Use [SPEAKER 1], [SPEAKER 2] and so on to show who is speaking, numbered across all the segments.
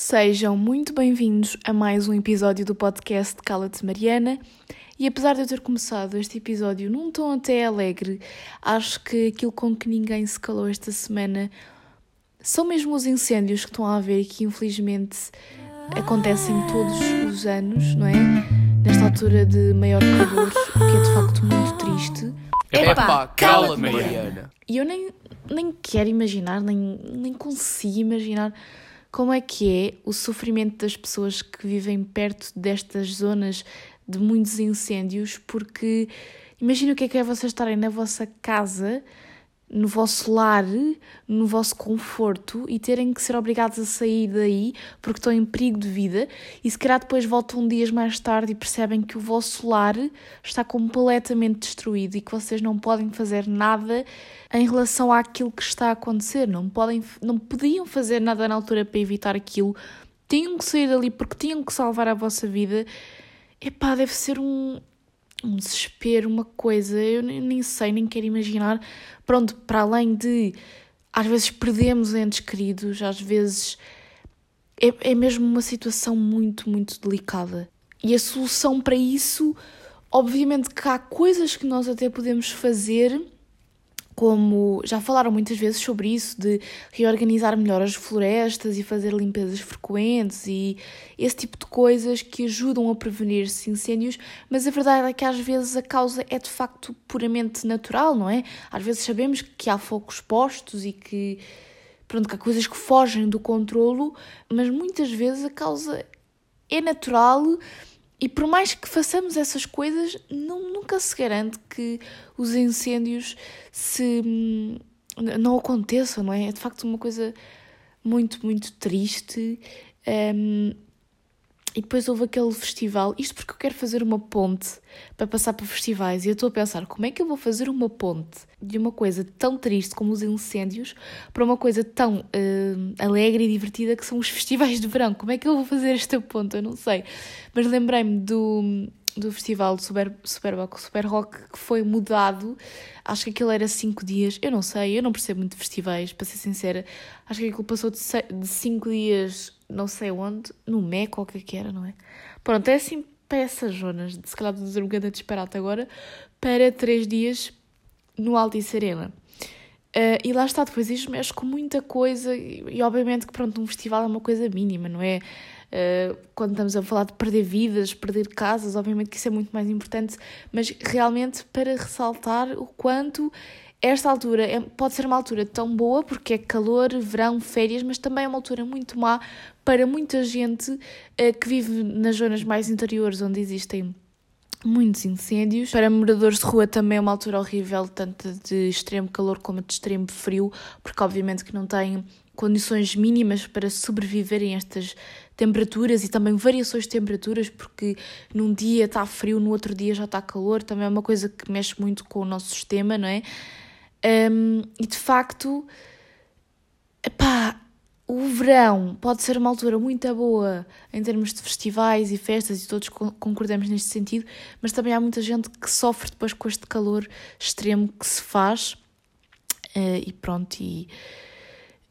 [SPEAKER 1] Sejam muito bem-vindos a mais um episódio do podcast Cala-te Mariana. E apesar de eu ter começado este episódio num tom até alegre, acho que aquilo com que ninguém se calou esta semana são mesmo os incêndios que estão a haver e que infelizmente acontecem todos os anos, não é? Nesta altura de maior calor, o que é de facto muito triste.
[SPEAKER 2] Epá, cala-te, Mariana.
[SPEAKER 1] E eu nem, nem quero imaginar, nem, nem consigo imaginar como é que é o sofrimento das pessoas que vivem perto destas zonas de muitos incêndios, porque imagina o que é que é vocês estarem na vossa casa, no vosso lar, no vosso conforto e terem que ser obrigados a sair daí porque estão em perigo de vida. E se calhar depois voltam dias mais tarde e percebem que o vosso lar está completamente destruído e que vocês não podem fazer nada em relação àquilo que está a acontecer, não podem não podiam fazer nada na altura para evitar aquilo, tinham que sair dali porque tinham que salvar a vossa vida. Epá, deve ser um, um desespero, uma coisa, eu nem sei, nem quero imaginar. Pronto, para além de às vezes perdemos entes queridos, às vezes é, é mesmo uma situação muito, muito delicada. E a solução para isso, obviamente que há coisas que nós até podemos fazer como já falaram muitas vezes sobre isso, de reorganizar melhor as florestas e fazer limpezas frequentes e esse tipo de coisas que ajudam a prevenir-se incêndios, mas a verdade é que às vezes a causa é de facto puramente natural, não é? Às vezes sabemos que há focos postos e que, pronto, que há coisas que fogem do controlo, mas muitas vezes a causa é natural e por mais que façamos essas coisas, não, nunca se garante que os incêndios se hum, não aconteçam, não é? É de facto uma coisa muito, muito triste. Um, e depois houve aquele festival, isto porque eu quero fazer uma ponte para passar para festivais e eu estou a pensar como é que eu vou fazer uma ponte de uma coisa tão triste como os incêndios para uma coisa tão uh, alegre e divertida que são os festivais de verão. Como é que eu vou fazer esta ponte? Eu não sei. Mas lembrei-me do, do festival do Super, Super, Rock, Super Rock que foi mudado. Acho que aquilo era 5 dias. Eu não sei, eu não percebo muito de festivais, para ser sincera. Acho que aquilo passou de 5 dias não sei onde, no MEC ou o que é que era, não é? Pronto, é assim para essas zonas, se calhar de dizer um bocadinho disparate agora, para três dias no Altice Arena. Uh, e lá está, depois isto mexe com muita coisa e, e, obviamente que pronto, um festival é uma coisa mínima, não é? Uh, quando estamos a falar de perder vidas, perder casas, obviamente que isso é muito mais importante, mas realmente para ressaltar o quanto esta altura é, pode ser uma altura tão boa porque é calor, verão, férias, mas também é uma altura muito má para muita gente uh, que vive nas zonas mais interiores onde existem muitos incêndios. Para moradores de rua também é uma altura horrível, tanto de extremo calor como de extremo frio, porque obviamente que não têm condições mínimas para sobreviverem a estas temperaturas e também variações de temperaturas, porque num dia está frio, no outro dia já está calor, também é uma coisa que mexe muito com o nosso sistema, não é? Um, e de facto, epá, o verão pode ser uma altura muito boa em termos de festivais e festas, e todos concordamos neste sentido, mas também há muita gente que sofre depois com este calor extremo que se faz. Uh, e pronto, e,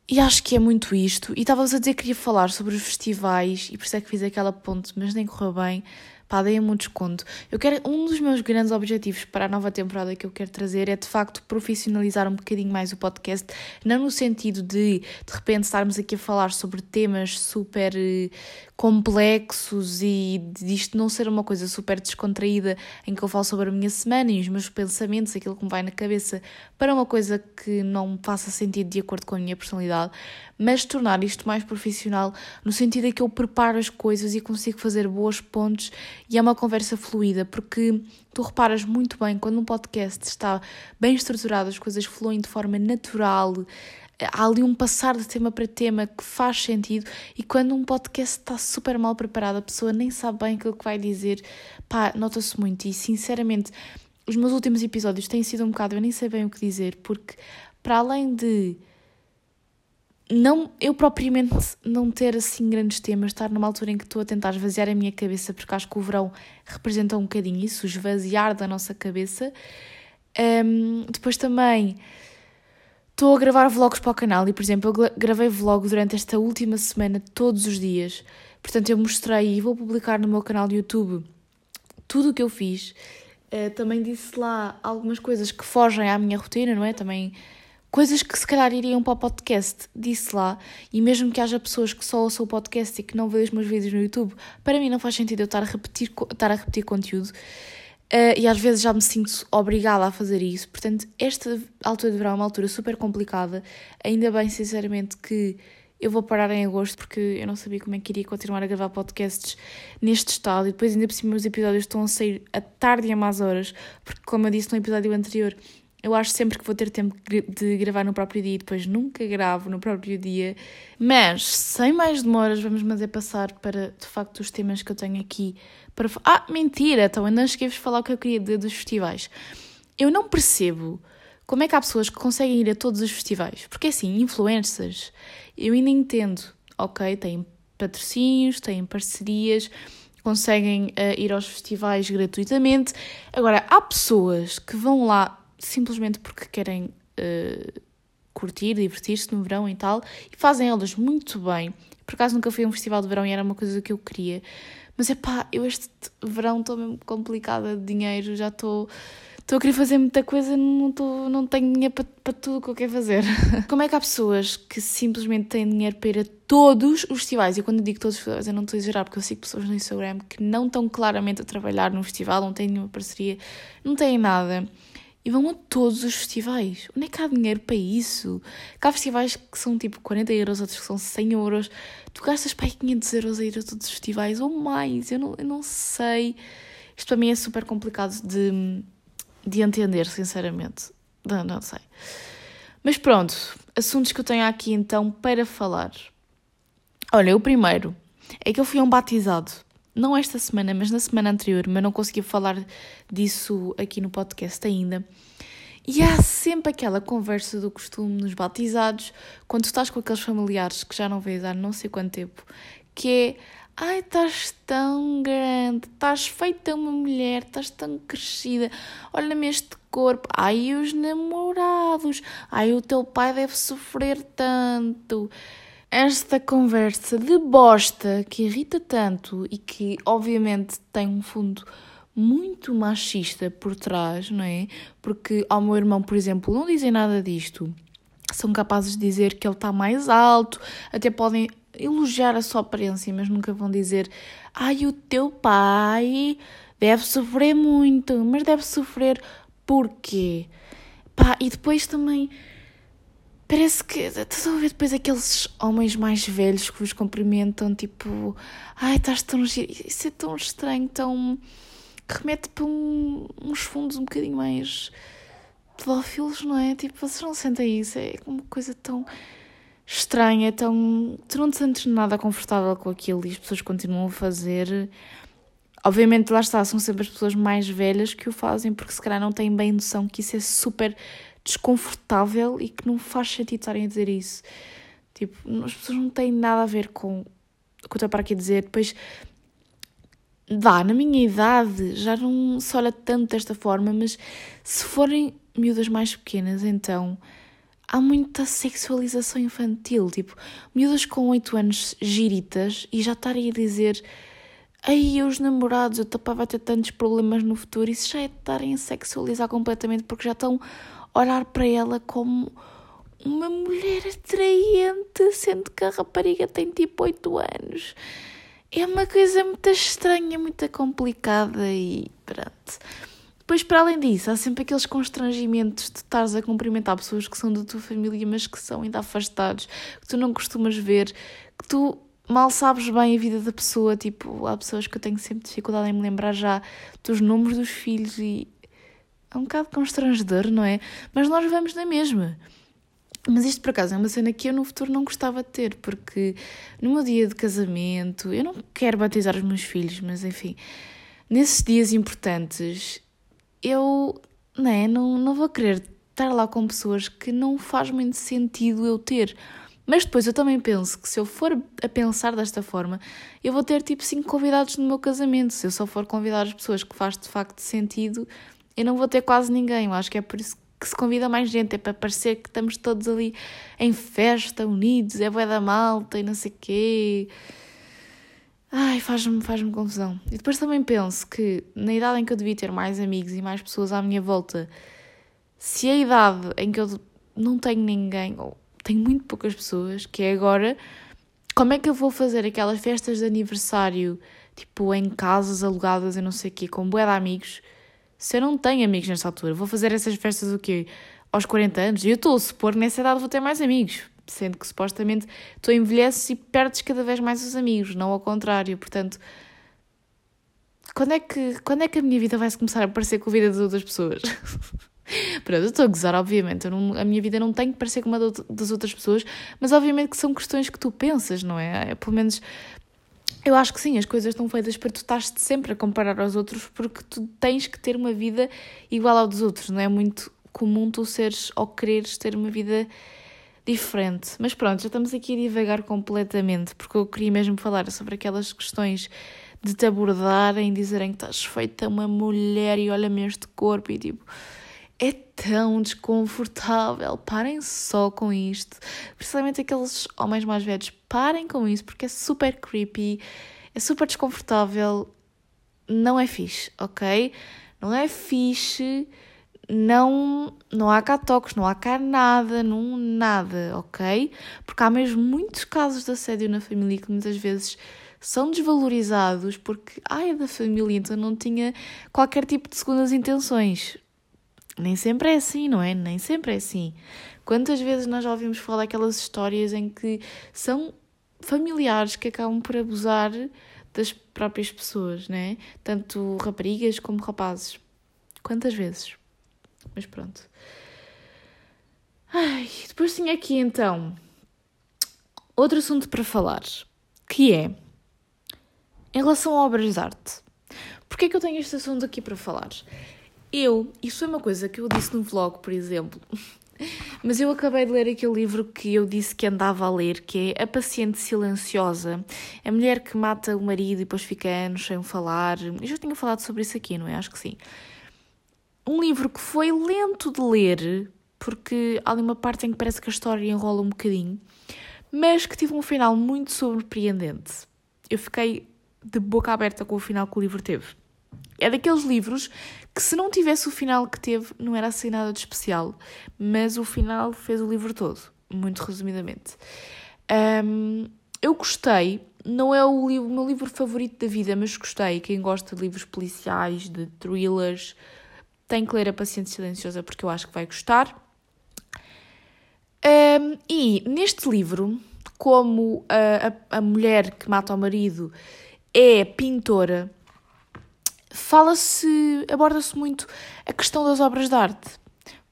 [SPEAKER 1] e acho que é muito isto. E estava-vos a dizer que queria falar sobre os festivais, e por isso é que fiz aquela ponte, mas nem correu bem pá, deem-me um desconto. Eu quero, um dos meus grandes objetivos para a nova temporada que eu quero trazer é de facto profissionalizar um bocadinho mais o podcast, não no sentido de de repente estarmos aqui a falar sobre temas super eh, complexos e disto não ser uma coisa super descontraída em que eu falo sobre a minha semana e os meus pensamentos, aquilo que me vai na cabeça, para uma coisa que não faça sentido de acordo com a minha personalidade, mas tornar isto mais profissional no sentido em que eu preparo as coisas e consigo fazer boas pontes e é uma conversa fluida, porque tu reparas muito bem quando um podcast está bem estruturado, as coisas fluem de forma natural, há ali um passar de tema para tema que faz sentido e quando um podcast está super mal preparado, a pessoa nem sabe bem aquilo que vai dizer, pá, nota-se muito e sinceramente os meus últimos episódios têm sido um bocado, eu nem sei bem o que dizer, porque para além de não eu propriamente não ter assim grandes temas, estar numa altura em que estou a tentar esvaziar a minha cabeça, porque acho que o verão representa um bocadinho isso, esvaziar da nossa cabeça. Um, depois também estou a gravar vlogs para o canal e, por exemplo, eu gravei vlogs durante esta última semana todos os dias. Portanto, eu mostrei e vou publicar no meu canal de YouTube tudo o que eu fiz. Uh, também disse lá algumas coisas que fogem à minha rotina, não é? Também coisas que se calhar iriam para o podcast, disse lá, e mesmo que haja pessoas que só ouçam o podcast e que não veem os meus vídeos no YouTube, para mim não faz sentido eu estar a repetir, estar a repetir conteúdo. Uh, e às vezes já me sinto obrigada a fazer isso. Portanto, esta altura de verão é uma altura super complicada. Ainda bem, sinceramente, que eu vou parar em agosto porque eu não sabia como é que iria continuar a gravar podcasts neste estado. E depois, ainda por cima, os episódios estão a sair à tarde e a más horas, porque, como eu disse no episódio anterior, eu acho sempre que vou ter tempo de gravar no próprio dia e depois nunca gravo no próprio dia. Mas, sem mais demoras, vamos mas é passar para, de facto, os temas que eu tenho aqui para. Ah, mentira! Então, ainda não cheguei-vos falar o que eu queria dizer dos festivais. Eu não percebo como é que há pessoas que conseguem ir a todos os festivais. Porque, assim, influencers, eu ainda entendo. Ok, têm patrocínios, têm parcerias conseguem uh, ir aos festivais gratuitamente. Agora, há pessoas que vão lá simplesmente porque querem uh, curtir, divertir-se no verão e tal, e fazem elas muito bem. Por acaso nunca fui a um festival de verão e era uma coisa que eu queria. Mas é pá, eu este verão estou mesmo complicada de dinheiro, já estou. Estou a querer fazer muita coisa, não, não tenho dinheiro para, para tudo o que eu quero fazer. Como é que há pessoas que simplesmente têm dinheiro para ir a todos os festivais? E quando eu digo todos os festivais, eu não estou a exagerar, porque eu sigo pessoas no Instagram que não estão claramente a trabalhar num festival, não têm nenhuma parceria, não têm nada e vão a todos os festivais. Onde é que há dinheiro para isso? Cá há festivais que são tipo 40 euros, outros que são 100 euros. Tu gastas para aí 500 euros a ir a todos os festivais ou mais, eu não, eu não sei. Isto para mim é super complicado de, de entender, sinceramente. Não, não sei. Mas pronto, assuntos que eu tenho aqui então para falar. Olha, o primeiro é que eu fui a um batizado não esta semana, mas na semana anterior, mas não consegui falar disso aqui no podcast ainda. E há sempre aquela conversa do costume nos batizados, quando estás com aqueles familiares que já não vês há não sei quanto tempo, que é ai, estás tão grande, estás feita uma mulher, estás tão crescida, olha-me este corpo, ai, os namorados, ai, o teu pai deve sofrer tanto esta conversa de bosta que irrita tanto e que obviamente tem um fundo muito machista por trás, não é? Porque ao meu irmão, por exemplo, não dizem nada disto. São capazes de dizer que ele está mais alto, até podem elogiar a sua aparência, mas nunca vão dizer: ai, o teu pai deve sofrer muito, mas deve sofrer porquê? Pá, e depois também Parece que. Estás a ver depois aqueles homens mais velhos que vos cumprimentam, tipo. Ai, estás tão giro. Isso é tão estranho, tão. que remete para um, uns fundos um bocadinho mais. pedófilos, não é? Tipo, vocês não sentem isso? É uma coisa tão estranha, tão. tu não te sentes nada confortável com aquilo e as pessoas continuam a fazer. Obviamente, lá está, são sempre as pessoas mais velhas que o fazem porque se calhar não têm bem noção que isso é super desconfortável e que não faz sentido estarem a dizer isso. Tipo, as pessoas não têm nada a ver com o que eu estou para aqui dizer. Depois, dá, na minha idade já não se olha tanto desta forma, mas se forem miúdas mais pequenas, então há muita sexualização infantil. Tipo, miúdas com 8 anos giritas e já estarem a dizer. Aí os namorados, pai vai ter tantos problemas no futuro. Isso já é estarem a sexualizar completamente porque já estão olhar para ela como uma mulher atraente, sendo que a rapariga tem tipo 8 anos. É uma coisa muito estranha, muito complicada e pronto. Depois, para além disso, há sempre aqueles constrangimentos de estares a cumprimentar pessoas que são da tua família, mas que são ainda afastados, que tu não costumas ver, que tu mal sabes bem a vida da pessoa. Tipo, há pessoas que eu tenho sempre dificuldade em me lembrar já dos nomes dos filhos e é um bocado constrangedor, não é? Mas nós vamos na mesma. Mas isto, por acaso, é uma cena que eu no futuro não gostava de ter, porque no meu dia de casamento, eu não quero batizar os meus filhos, mas enfim, nesses dias importantes, eu não, é, não, não vou querer estar lá com pessoas que não faz muito sentido eu ter. Mas depois eu também penso que se eu for a pensar desta forma, eu vou ter tipo cinco convidados no meu casamento. Se eu só for convidar as pessoas que faz de facto sentido, eu não vou ter quase ninguém. Eu acho que é por isso que se convida mais gente, é para parecer que estamos todos ali em festa, unidos, é boa da malta e não sei o quê. Ai, faz-me faz confusão. E depois também penso que na idade em que eu devia ter mais amigos e mais pessoas à minha volta, se a idade em que eu não tenho ninguém, ou tenho muito poucas pessoas, que é agora, como é que eu vou fazer aquelas festas de aniversário, tipo em casas alugadas e não sei o quê, com bué de amigos, se eu não tenho amigos nesta altura? Vou fazer essas festas o quê? Aos 40 anos? E eu estou a supor que nessa idade vou ter mais amigos, sendo que supostamente tu envelheces e perdes cada vez mais os amigos, não ao contrário. Portanto, quando é que, quando é que a minha vida vai se começar a parecer com a vida das outras pessoas? Pronto, eu estou a gozar, obviamente. Não, a minha vida não tem que parecer com uma das outras pessoas, mas obviamente que são questões que tu pensas, não é? é pelo menos eu acho que sim, as coisas estão feitas para tu estás sempre a comparar aos outros porque tu tens que ter uma vida igual ao dos outros, não é muito comum tu seres ou quereres ter uma vida diferente. Mas pronto, já estamos aqui a divagar completamente porque eu queria mesmo falar sobre aquelas questões de te abordarem, dizerem que estás feita uma mulher e olha-me este corpo e tipo é tão desconfortável. Parem só com isto. Principalmente aqueles homens mais velhos. Parem com isso porque é super creepy, é super desconfortável. Não é fixe, ok? Não é fixe. Não, não há cá toques, não há cá nada, não nada, ok? Porque há mesmo muitos casos de assédio na família que muitas vezes são desvalorizados porque, ai, é da família, então não tinha qualquer tipo de segundas intenções nem sempre é assim, não é? Nem sempre é assim. Quantas vezes nós já ouvimos falar daquelas histórias em que são familiares que acabam por abusar das próprias pessoas, né? Tanto raparigas como rapazes. Quantas vezes? Mas pronto. Ai, depois tinha aqui então outro assunto para falar, que é em relação a obras de arte. Porquê é que eu tenho este assunto aqui para falar? Eu, isso foi uma coisa que eu disse no vlog, por exemplo, mas eu acabei de ler aquele livro que eu disse que andava a ler, que é A Paciente Silenciosa, a mulher que mata o marido e depois fica anos sem falar. Eu já tinha falado sobre isso aqui, não é? Acho que sim. Um livro que foi lento de ler, porque há ali uma parte em que parece que a história enrola um bocadinho, mas que tive um final muito surpreendente. Eu fiquei de boca aberta com o final que o livro teve. É daqueles livros que, se não tivesse o final que teve, não era assim nada de especial, mas o final fez o livro todo, muito resumidamente. Um, eu gostei, não é o, livro, o meu livro favorito da vida, mas gostei. Quem gosta de livros policiais, de thrillers, tem que ler A Paciente Silenciosa porque eu acho que vai gostar. Um, e neste livro, como a, a, a mulher que mata o marido é pintora fala-se, aborda-se muito a questão das obras de arte.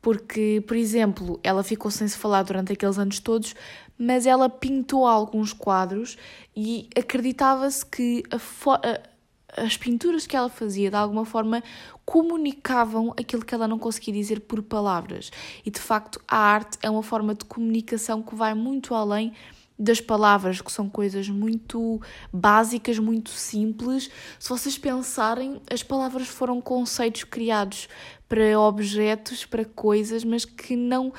[SPEAKER 1] Porque, por exemplo, ela ficou sem se falar durante aqueles anos todos, mas ela pintou alguns quadros e acreditava-se que a, as pinturas que ela fazia, de alguma forma, comunicavam aquilo que ela não conseguia dizer por palavras. E, de facto, a arte é uma forma de comunicação que vai muito além das palavras, que são coisas muito básicas, muito simples. Se vocês pensarem, as palavras foram conceitos criados para objetos, para coisas, mas que não.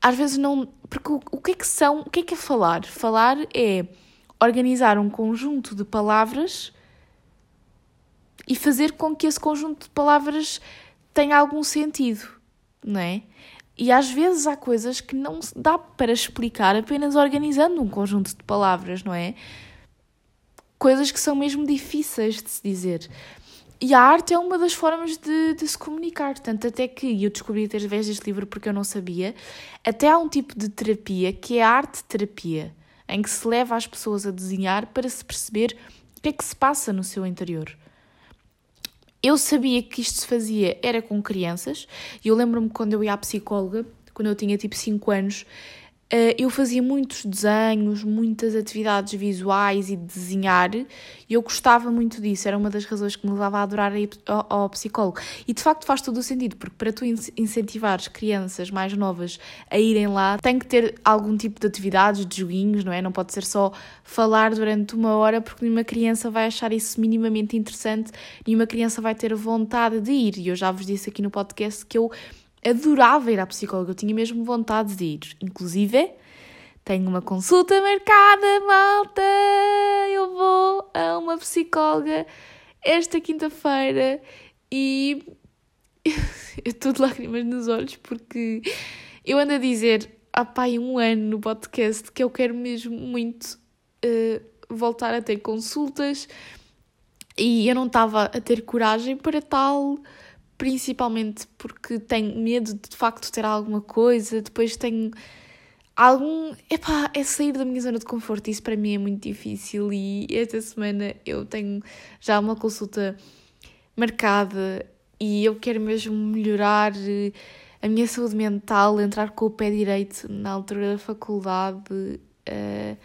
[SPEAKER 1] Às vezes não. Porque o, o que é que são. O que é que é falar? Falar é organizar um conjunto de palavras e fazer com que esse conjunto de palavras tenha algum sentido, não é? E às vezes há coisas que não dá para explicar apenas organizando um conjunto de palavras, não é? Coisas que são mesmo difíceis de se dizer. E a arte é uma das formas de, de se comunicar. Tanto até que eu descobri através deste livro porque eu não sabia. Até há um tipo de terapia que é a arte-terapia, em que se leva as pessoas a desenhar para se perceber o que é que se passa no seu interior. Eu sabia que isto se fazia era com crianças, e eu lembro-me quando eu ia à psicóloga, quando eu tinha tipo 5 anos, eu fazia muitos desenhos, muitas atividades visuais e desenhar, e eu gostava muito disso, era uma das razões que me levava a adorar ir ao psicólogo. E de facto faz todo o sentido, porque para tu incentivares crianças mais novas a irem lá, tem que ter algum tipo de atividades, de joguinhos, não é? Não pode ser só falar durante uma hora, porque nenhuma criança vai achar isso minimamente interessante, nenhuma criança vai ter vontade de ir. E eu já vos disse aqui no podcast que eu adorava ir à psicóloga, eu tinha mesmo vontade de ir. Inclusive, tenho uma consulta marcada, malta! Eu vou a uma psicóloga esta quinta-feira e eu estou de lágrimas nos olhos porque eu ando a dizer há pai um ano no podcast que eu quero mesmo muito uh, voltar a ter consultas e eu não estava a ter coragem para tal, principalmente porque tenho medo de de facto ter alguma coisa, depois tenho algum. Epá, é sair da minha zona de conforto, isso para mim é muito difícil e esta semana eu tenho já uma consulta marcada e eu quero mesmo melhorar eh, a minha saúde mental, entrar com o pé direito na altura da faculdade. Uh,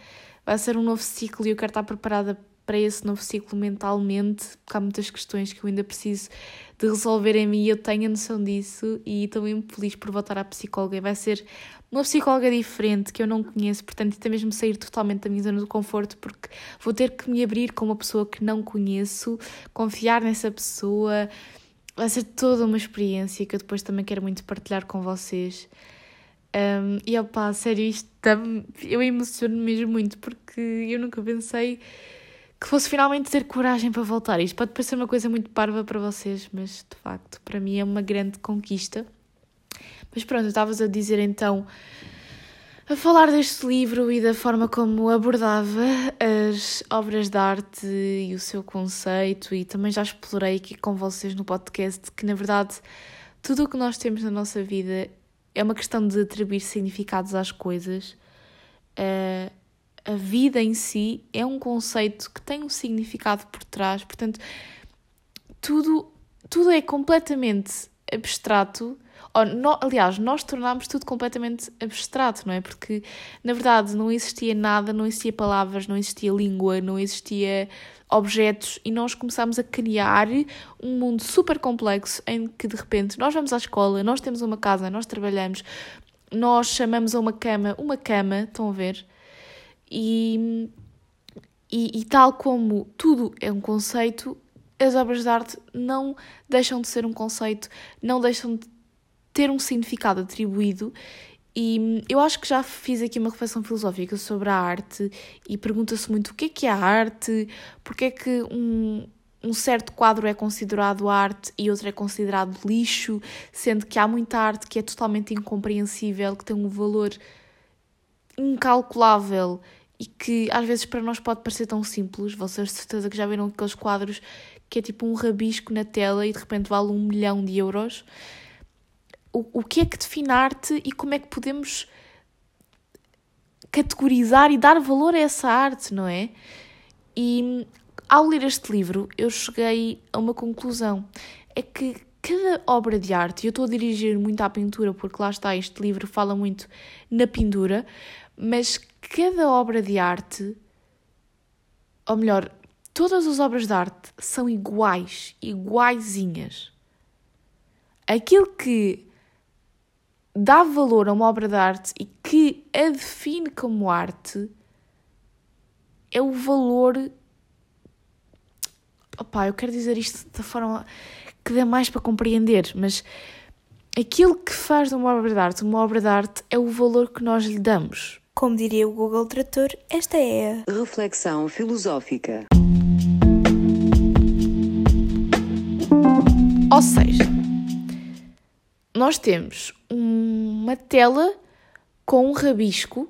[SPEAKER 1] vai ser um novo ciclo e eu quero estar preparada para esse novo ciclo mentalmente, porque há muitas questões que eu ainda preciso de resolver em mim e eu tenho a noção disso e estou muito feliz por voltar à psicóloga. Vai ser uma psicóloga diferente que eu não conheço, portanto, até mesmo sair totalmente da minha zona de conforto, porque vou ter que me abrir com uma pessoa que não conheço, confiar nessa pessoa. Vai ser toda uma experiência que eu depois também quero muito partilhar com vocês. Um, e opá, sério, isto eu emociono mesmo muito porque eu nunca pensei que fosse finalmente ter coragem para voltar. Isto pode parecer uma coisa muito parva para vocês, mas de facto para mim é uma grande conquista. Mas pronto, estavas a dizer então a falar deste livro e da forma como abordava as obras de arte e o seu conceito, e também já explorei aqui com vocês no podcast que, na verdade, tudo o que nós temos na nossa vida é uma questão de atribuir significados às coisas. Uh, a vida em si é um conceito que tem um significado por trás, portanto, tudo, tudo é completamente abstrato. Ou, no, aliás, nós tornámos tudo completamente abstrato, não é? Porque, na verdade, não existia nada, não existia palavras, não existia língua, não existia objetos e nós começámos a criar um mundo super complexo em que, de repente, nós vamos à escola, nós temos uma casa, nós trabalhamos, nós chamamos a uma cama uma cama, estão a ver? E, e, e, tal como tudo é um conceito, as obras de arte não deixam de ser um conceito, não deixam de ter um significado atribuído. E eu acho que já fiz aqui uma reflexão filosófica sobre a arte e pergunta-se muito o que é que é a arte, porque é que um, um certo quadro é considerado arte e outro é considerado lixo, sendo que há muita arte que é totalmente incompreensível, que tem um valor incalculável e que às vezes para nós pode parecer tão simples. Vocês de certeza que já viram aqueles quadros que é tipo um rabisco na tela e de repente vale um milhão de euros. O, o que é que define arte e como é que podemos categorizar e dar valor a essa arte, não é? E ao ler este livro eu cheguei a uma conclusão. É que cada obra de arte, e eu estou a dirigir muito à pintura porque lá está, este livro fala muito na pintura, mas cada obra de arte, ou melhor, todas as obras de arte são iguais, iguaizinhas. Aquilo que dá valor a uma obra de arte e que a define como arte é o valor. Opá, eu quero dizer isto da forma que dá mais para compreender, mas aquilo que faz de uma obra de arte uma obra de arte é o valor que nós lhe damos.
[SPEAKER 3] Como diria o Google Trator, esta é a reflexão filosófica.
[SPEAKER 1] Ou seja, nós temos uma tela com um rabisco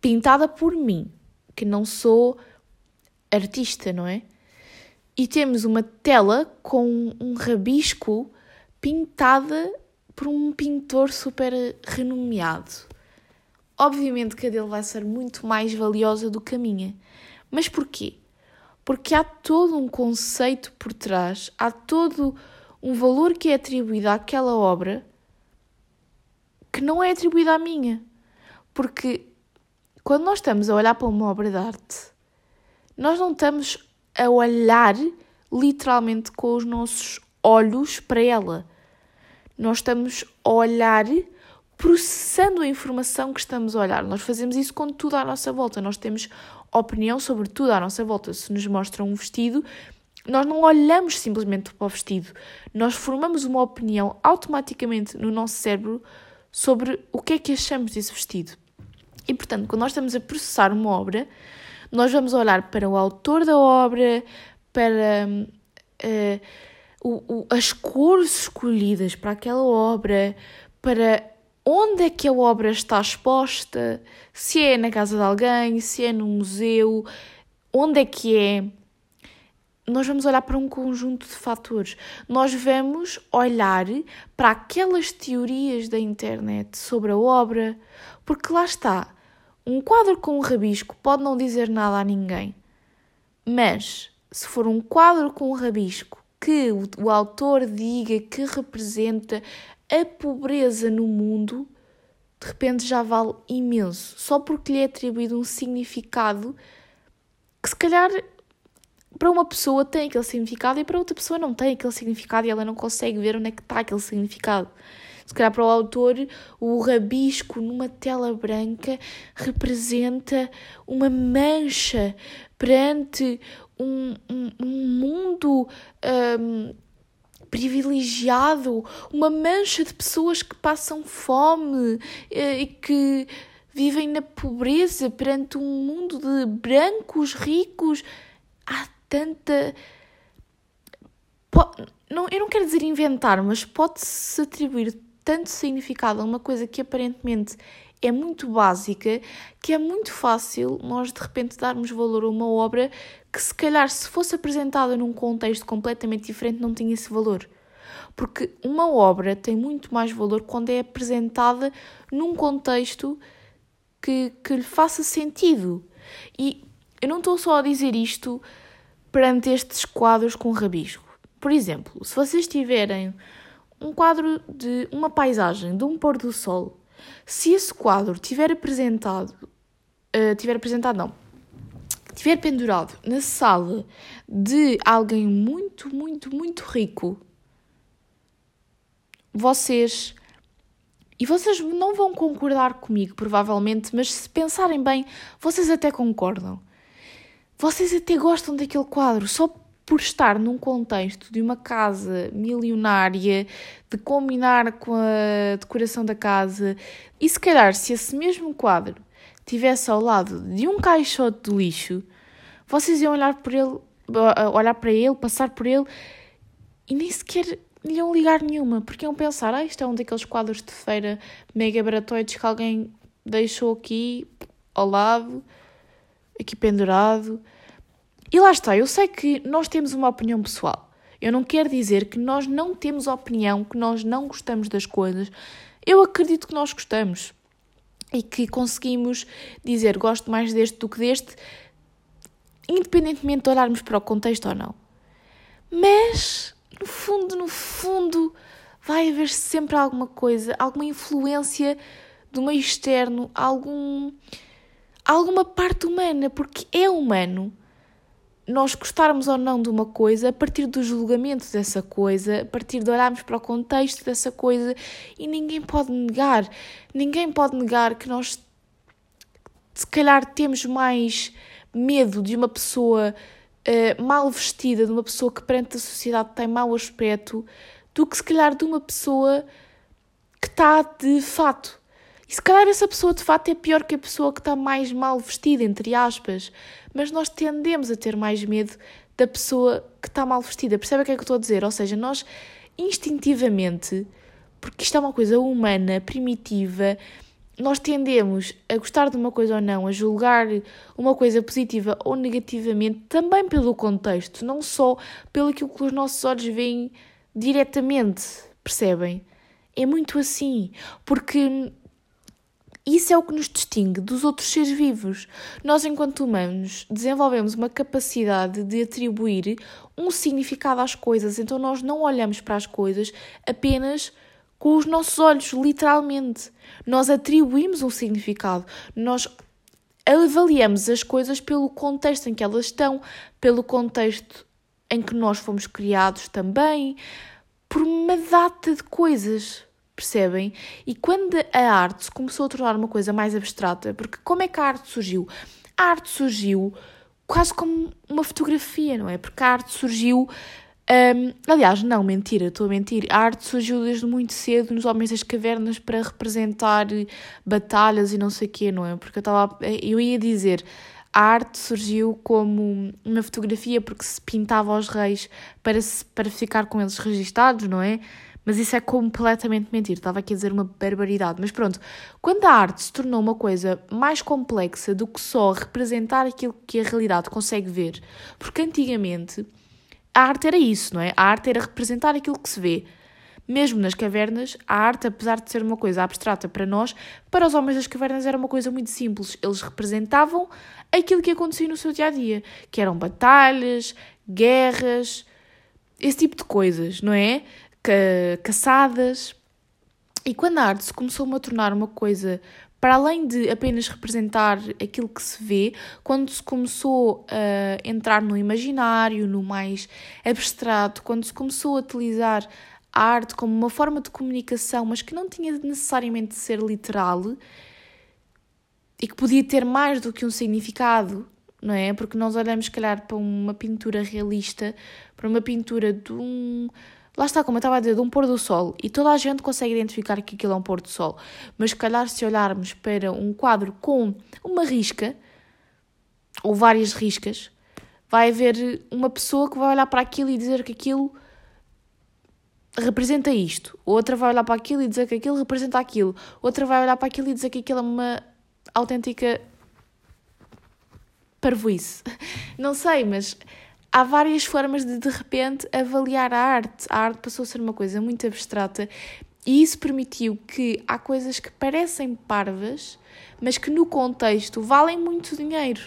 [SPEAKER 1] pintada por mim, que não sou artista, não é? E temos uma tela com um rabisco pintada por um pintor super renomeado. Obviamente que a dele vai ser muito mais valiosa do que a minha. Mas porquê? Porque há todo um conceito por trás, há todo um valor que é atribuído àquela obra que não é atribuído à minha. Porque quando nós estamos a olhar para uma obra de arte, nós não estamos a olhar literalmente com os nossos olhos para ela. Nós estamos a olhar processando a informação que estamos a olhar. Nós fazemos isso com tudo à nossa volta. Nós temos opinião sobre tudo à nossa volta. Se nos mostram um vestido, nós não olhamos simplesmente para o vestido, nós formamos uma opinião automaticamente no nosso cérebro sobre o que é que achamos desse vestido. E portanto, quando nós estamos a processar uma obra, nós vamos olhar para o autor da obra, para uh, o, o, as cores escolhidas para aquela obra, para onde é que a obra está exposta, se é na casa de alguém, se é no museu, onde é que é. Nós vamos olhar para um conjunto de fatores. Nós vamos olhar para aquelas teorias da internet sobre a obra, porque lá está. Um quadro com um rabisco pode não dizer nada a ninguém, mas se for um quadro com um rabisco que o autor diga que representa a pobreza no mundo, de repente já vale imenso, só porque lhe é atribuído um significado que se calhar para uma pessoa tem aquele significado e para outra pessoa não tem aquele significado e ela não consegue ver onde é que está aquele significado. Se calhar para o autor, o rabisco numa tela branca representa uma mancha perante um, um, um mundo um, privilegiado, uma mancha de pessoas que passam fome eh, e que vivem na pobreza perante um mundo de brancos ricos. Há tanta. Não, eu não quero dizer inventar, mas pode-se atribuir tanto significado a uma coisa que aparentemente é muito básica que é muito fácil nós de repente darmos valor a uma obra que se calhar se fosse apresentada num contexto completamente diferente não tinha esse valor. Porque uma obra tem muito mais valor quando é apresentada num contexto que, que lhe faça sentido. E eu não estou só a dizer isto perante estes quadros com rabisco. Por exemplo, se vocês tiverem um quadro de uma paisagem, de um pôr do sol, se esse quadro tiver apresentado, uh, tiver apresentado não, tiver pendurado na sala de alguém muito, muito, muito rico, vocês e vocês não vão concordar comigo, provavelmente, mas se pensarem bem, vocês até concordam. Vocês até gostam daquele quadro, só por estar num contexto de uma casa milionária, de combinar com a decoração da casa, e se calhar se esse mesmo quadro tivesse ao lado de um caixote de lixo, vocês iam olhar por ele, olhar para ele, passar por ele e nem sequer iam ligar nenhuma, porque iam pensar, ah, isto é um daqueles quadros de feira mega baratoides que alguém deixou aqui ao lado, aqui pendurado. E lá está, eu sei que nós temos uma opinião pessoal. Eu não quero dizer que nós não temos opinião, que nós não gostamos das coisas. Eu acredito que nós gostamos e que conseguimos dizer gosto mais deste do que deste, independentemente de olharmos para o contexto ou não. Mas, no fundo, no fundo, vai haver sempre alguma coisa, alguma influência do meio externo, algum, alguma parte humana, porque é humano nós gostarmos ou não de uma coisa a partir do julgamento dessa coisa, a partir de olharmos para o contexto dessa coisa e ninguém pode negar, ninguém pode negar que nós se calhar temos mais medo de uma pessoa uh, mal vestida, de uma pessoa que perante a sociedade tem mau aspecto, do que se calhar de uma pessoa que está de fato. E se calhar essa pessoa de fato é pior que a pessoa que está mais mal vestida, entre aspas. Mas nós tendemos a ter mais medo da pessoa que está mal vestida. Percebe o que é que eu estou a dizer? Ou seja, nós instintivamente, porque isto é uma coisa humana, primitiva, nós tendemos a gostar de uma coisa ou não, a julgar uma coisa positiva ou negativamente, também pelo contexto, não só pelo aquilo que os nossos olhos veem diretamente, percebem? É muito assim, porque isso é o que nos distingue dos outros seres vivos. Nós, enquanto humanos, desenvolvemos uma capacidade de atribuir um significado às coisas, então nós não olhamos para as coisas apenas com os nossos olhos, literalmente. Nós atribuímos um significado, nós avaliamos as coisas pelo contexto em que elas estão, pelo contexto em que nós fomos criados também, por uma data de coisas percebem? E quando a arte se começou a tornar uma coisa mais abstrata, porque como é que a arte surgiu? A arte surgiu quase como uma fotografia, não é? Porque a arte surgiu. Um, aliás, não, mentira, estou a mentir. A arte surgiu desde muito cedo nos Homens das Cavernas para representar batalhas e não sei o quê, não é? Porque eu, estava, eu ia dizer, a arte surgiu como uma fotografia porque se pintava aos reis para, se, para ficar com eles registados, não é? Mas isso é completamente mentira. Estava aqui a dizer uma barbaridade. Mas pronto, quando a arte se tornou uma coisa mais complexa do que só representar aquilo que a realidade consegue ver, porque antigamente a arte era isso, não é? A arte era representar aquilo que se vê. Mesmo nas cavernas, a arte, apesar de ser uma coisa abstrata para nós, para os homens das cavernas era uma coisa muito simples. Eles representavam aquilo que acontecia no seu dia a dia, que eram batalhas, guerras, esse tipo de coisas, não é? Caçadas. E quando a arte se começou a tornar uma coisa para além de apenas representar aquilo que se vê, quando se começou a entrar no imaginário, no mais abstrato, quando se começou a utilizar a arte como uma forma de comunicação, mas que não tinha necessariamente de ser literal e que podia ter mais do que um significado, não é? Porque nós olhamos, se calhar, para uma pintura realista, para uma pintura de um Lá está, como eu estava a dizer, de um pôr do sol. E toda a gente consegue identificar que aquilo é um pôr do sol. Mas, se calhar, se olharmos para um quadro com uma risca, ou várias riscas, vai haver uma pessoa que vai olhar para aquilo e dizer que aquilo representa isto. Outra vai olhar para aquilo e dizer que aquilo representa aquilo. Outra vai olhar para aquilo e dizer que aquilo é uma autêntica parvoíce. Não sei, mas há várias formas de, de repente, avaliar a arte. A arte passou a ser uma coisa muito abstrata e isso permitiu que há coisas que parecem parvas, mas que no contexto valem muito dinheiro.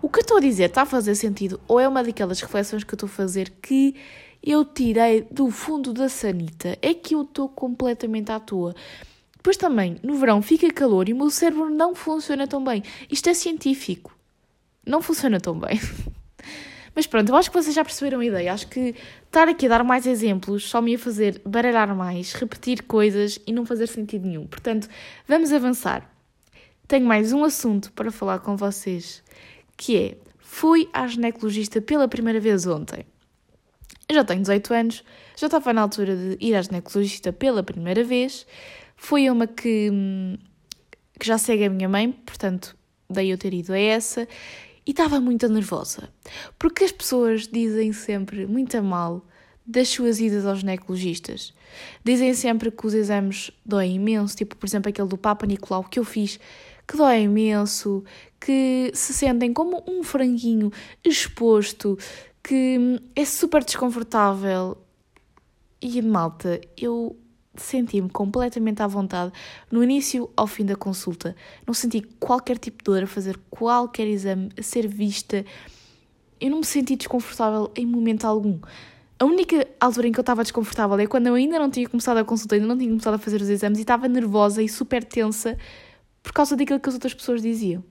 [SPEAKER 1] O que eu estou a dizer está a fazer sentido? Ou é uma daquelas reflexões que eu estou a fazer que eu tirei do fundo da sanita? É que eu estou completamente à toa. Depois também, no verão fica calor e o meu cérebro não funciona tão bem. Isto é científico. Não funciona tão bem. Mas pronto, eu acho que vocês já perceberam a ideia. Acho que estar aqui a dar mais exemplos só me ia fazer baralhar mais, repetir coisas e não fazer sentido nenhum. Portanto, vamos avançar. Tenho mais um assunto para falar com vocês, que é: fui à ginecologista pela primeira vez ontem. Eu já tenho 18 anos, já estava na altura de ir à ginecologista pela primeira vez. Foi uma que, hum, que já segue a minha mãe, portanto, daí eu ter ido a essa e estava muito nervosa, porque as pessoas dizem sempre muito mal das suas idas aos ginecologistas. Dizem sempre que os exames doem imenso, tipo, por exemplo, aquele do Papa Nicolau que eu fiz, que dói imenso, que se sentem como um franguinho exposto, que é super desconfortável. E malta, eu senti-me completamente à vontade no início ao fim da consulta. Não senti qualquer tipo de dor a fazer qualquer exame, a ser vista. Eu não me senti desconfortável em momento algum. A única altura em que eu estava desconfortável é quando eu ainda não tinha começado a consulta, ainda não tinha começado a fazer os exames e estava nervosa e super tensa por causa daquilo que as outras pessoas diziam.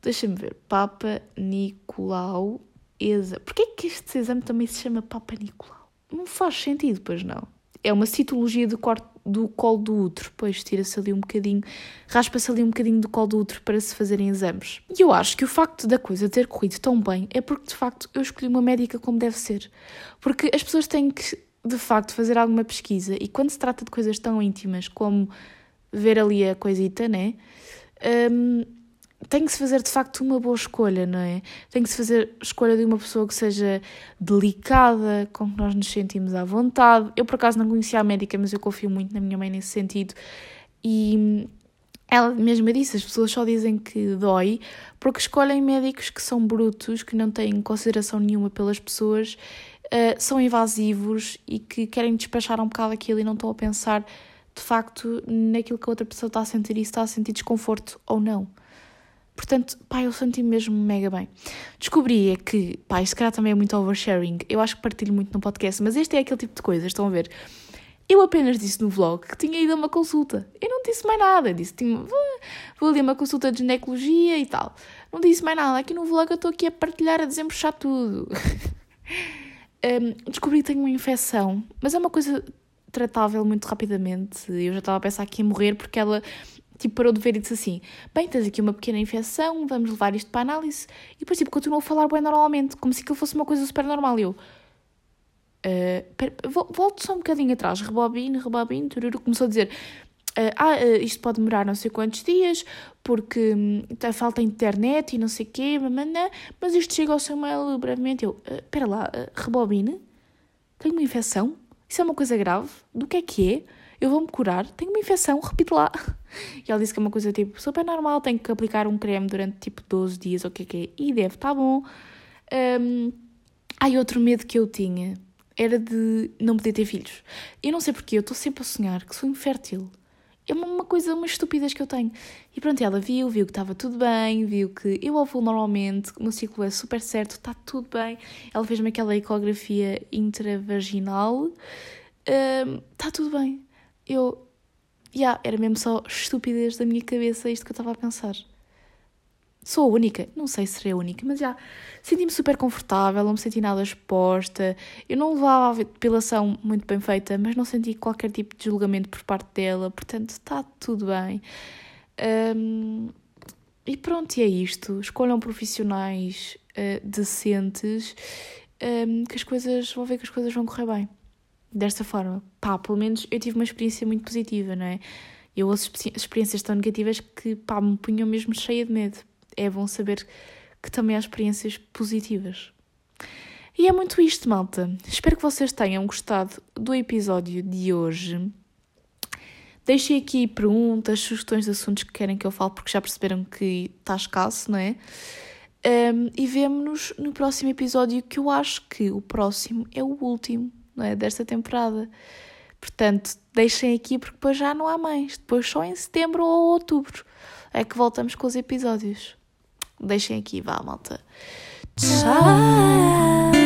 [SPEAKER 1] Deixa-me ver. Papa Nicolau. Exa. Porquê que este exame também se chama Papa Nicolau? Não faz sentido, pois não é uma citologia do, do colo do útero, pois tira-se ali um bocadinho, raspa-se ali um bocadinho do colo do útero para se fazerem exames. E eu acho que o facto da coisa ter corrido tão bem é porque de facto eu escolhi uma médica como deve ser. Porque as pessoas têm que de facto fazer alguma pesquisa e quando se trata de coisas tão íntimas como ver ali a coisita, né? Um, tem que se fazer de facto uma boa escolha, não é? Tem que se fazer escolha de uma pessoa que seja delicada, com que nós nos sentimos à vontade. Eu por acaso não conhecia a médica, mas eu confio muito na minha mãe nesse sentido. E ela mesma disse: as pessoas só dizem que dói porque escolhem médicos que são brutos, que não têm consideração nenhuma pelas pessoas, uh, são invasivos e que querem despachar um bocado aquilo e não estão a pensar de facto naquilo que a outra pessoa está a sentir e se está a sentir desconforto ou não. Portanto, pá, eu senti mesmo mega bem. Descobri é que, pá, isto calhar também é muito oversharing. Eu acho que partilho muito no podcast, mas este é aquele tipo de coisa, estão a ver? Eu apenas disse no vlog que tinha ido a uma consulta. Eu não disse mais nada. Eu disse que vou ali a uma consulta de ginecologia e tal. Não disse mais nada. Aqui no vlog eu estou aqui a partilhar, a desembuchar tudo. um, descobri que tenho uma infecção, mas é uma coisa tratável muito rapidamente. Eu já estava a pensar que ia morrer porque ela tipo, parou de ver e disse assim: Bem, tens aqui uma pequena infecção, vamos levar isto para análise. E depois, tipo, continuou a falar bem normalmente, como se aquilo fosse uma coisa super normal. E eu. Uh, pera, volto só um bocadinho atrás, rebobine, rebobine, tururu, começou a dizer: uh, Ah, uh, isto pode demorar não sei quantos dias, porque um, falta internet e não sei o quê, mamana, mas isto chega ao seu mail brevemente. Eu, espera lá, rebobine, tenho uma infecção? Isso é uma coisa grave? Do que é que é? Eu vou-me curar? Tenho uma infecção? Repito lá. E ela disse que é uma coisa tipo super normal, tenho que aplicar um creme durante tipo 12 dias, ou o que é que é, e deve estar tá bom. Um, ai, outro medo que eu tinha era de não poder ter filhos. Eu não sei porquê, eu estou sempre a sonhar que sou infértil. É uma coisa, uma estupidez que eu tenho. E pronto, ela viu, viu que estava tudo bem, viu que eu ovulo normalmente, o meu ciclo é super certo, está tudo bem. Ela fez-me aquela ecografia intravaginal, está um, tudo bem. Eu, yeah, era mesmo só estupidez da minha cabeça isto que eu estava a pensar. Sou a única? Não sei se serei a única, mas já senti-me super confortável, não me senti nada exposta. Eu não levava a depilação muito bem feita, mas não senti qualquer tipo de julgamento por parte dela, portanto está tudo bem. Um, e pronto, e é isto. Escolham profissionais uh, decentes um, que as coisas, vão ver que as coisas vão correr bem. Desta forma, pá, pelo menos eu tive uma experiência muito positiva, não é? Eu ouço experiências tão negativas que, pá, me punham mesmo cheia de medo é bom saber que também há experiências positivas. E é muito isto, malta. Espero que vocês tenham gostado do episódio de hoje. Deixem aqui perguntas, sugestões de assuntos que querem que eu fale, porque já perceberam que está escasso, não é? Um, e vemo-nos no próximo episódio, que eu acho que o próximo é o último, não é? Desta temporada. Portanto, deixem aqui, porque depois já não há mais. Depois só em setembro ou outubro é que voltamos com os episódios. Deixem aqui, vá, malta. Tchau!